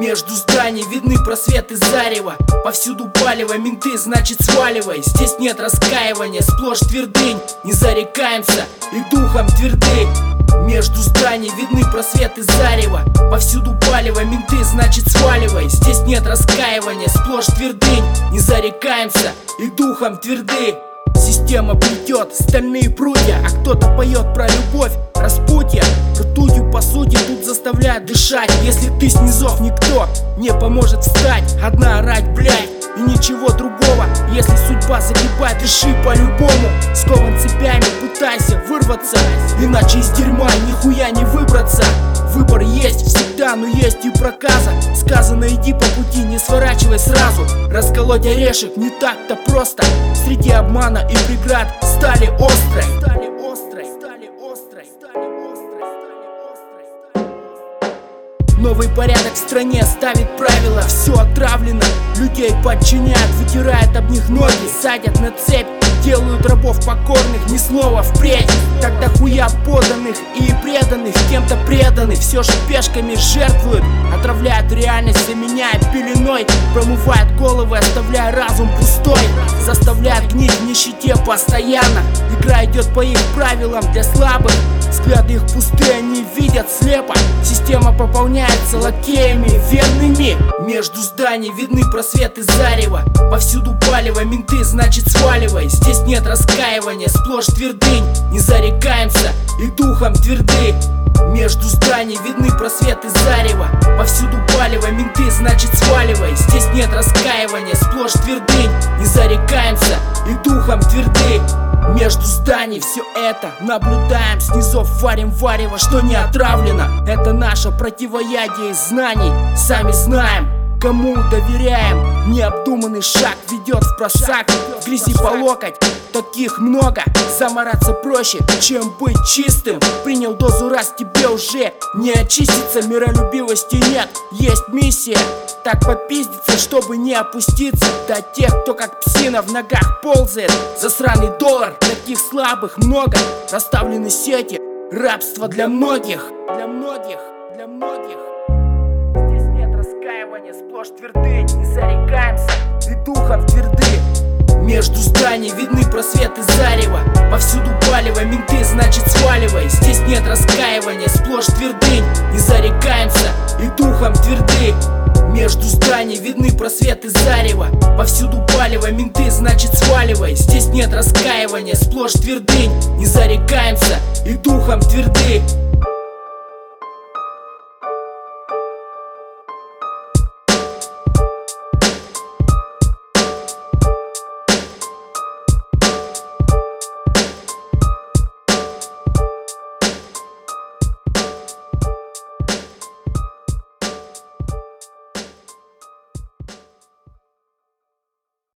Между зданий видны просветы зарева. Повсюду палево, менты, значит сваливай. Здесь нет раскаивания, сплошь твердынь. Не зарекаемся и духом тверды между зданий видны просветы зарева. Повсюду палево, менты, значит сваливай. Здесь нет раскаивания, сплошь твердынь. Не зарекаемся и духом тверды. Система плетет стальные прутья А кто-то поет про любовь, заставляет дышать. Если ты снизов никто не поможет встать. Одна орать, блядь, и ничего другого. Если судьба загибает, реши по-любому. Скован цепями, пытайся вырваться. Иначе из дерьма нихуя не выбраться. Выбор есть всегда, но есть и проказа. Сказано иди по пути, не сворачивай сразу. Расколоть орешек не так-то просто. Среди обмана и преград стали острой Новый порядок в стране ставит правила. Все отравлено, людей подчиняют Вытирают об них ноги, садят на цепь Делают рабов покорных, ни слова впредь. Тогда хуя поданных и преданных Кем-то преданных, все же пешками жертвуют Отравляют реальность, заменяя пеленой. Промывают головы, оставляя разум пустой. Заставляют гнить в нищете постоянно. Игра идет по их правилам для слабых Взгляды их пустые, они видят слепо. Система пополняется лакеями верными Между зданий видны просветы зарева. Повсюду палево, менты, значит сваливай. Здесь нет раскаивания, сплошь твердынь. Не зарекаемся и духом тверды. Между зданий видны просветы зарева. Повсюду палево, менты, значит между зданий. Все это наблюдаем Снизов варим варево, что не отравлено. Это наше противоядие из знаний. Сами знаем, кому доверяем. Необдуманный шаг ведет в просак. Грязи по локоть, таких много. Замораться проще, чем быть чистым. Принял дозу раз, тебе уже не очиститься. Миролюбивости нет, есть миссия. Так попиздиться, чтобы не опуститься. До тех, кто как псина в ногах ползает. Засраный доллар, таких слабых много. Расставлены сети, рабство для многих. Для многих, для многих. Здесь нет раскаивания, сплошь тверды. Не зарекаемся и духом тверды между зданий видны просветы зарева. Повсюду палево, менты, значит сваливай. Здесь нет раскаивания, сплошь твердынь. Не зарекаемся и духом тверды между зданий видны просветы зарева. Повсюду палево, менты, значит сваливай. Здесь нет раскаивания, сплошь твердынь. Не зарекаемся и духом тверды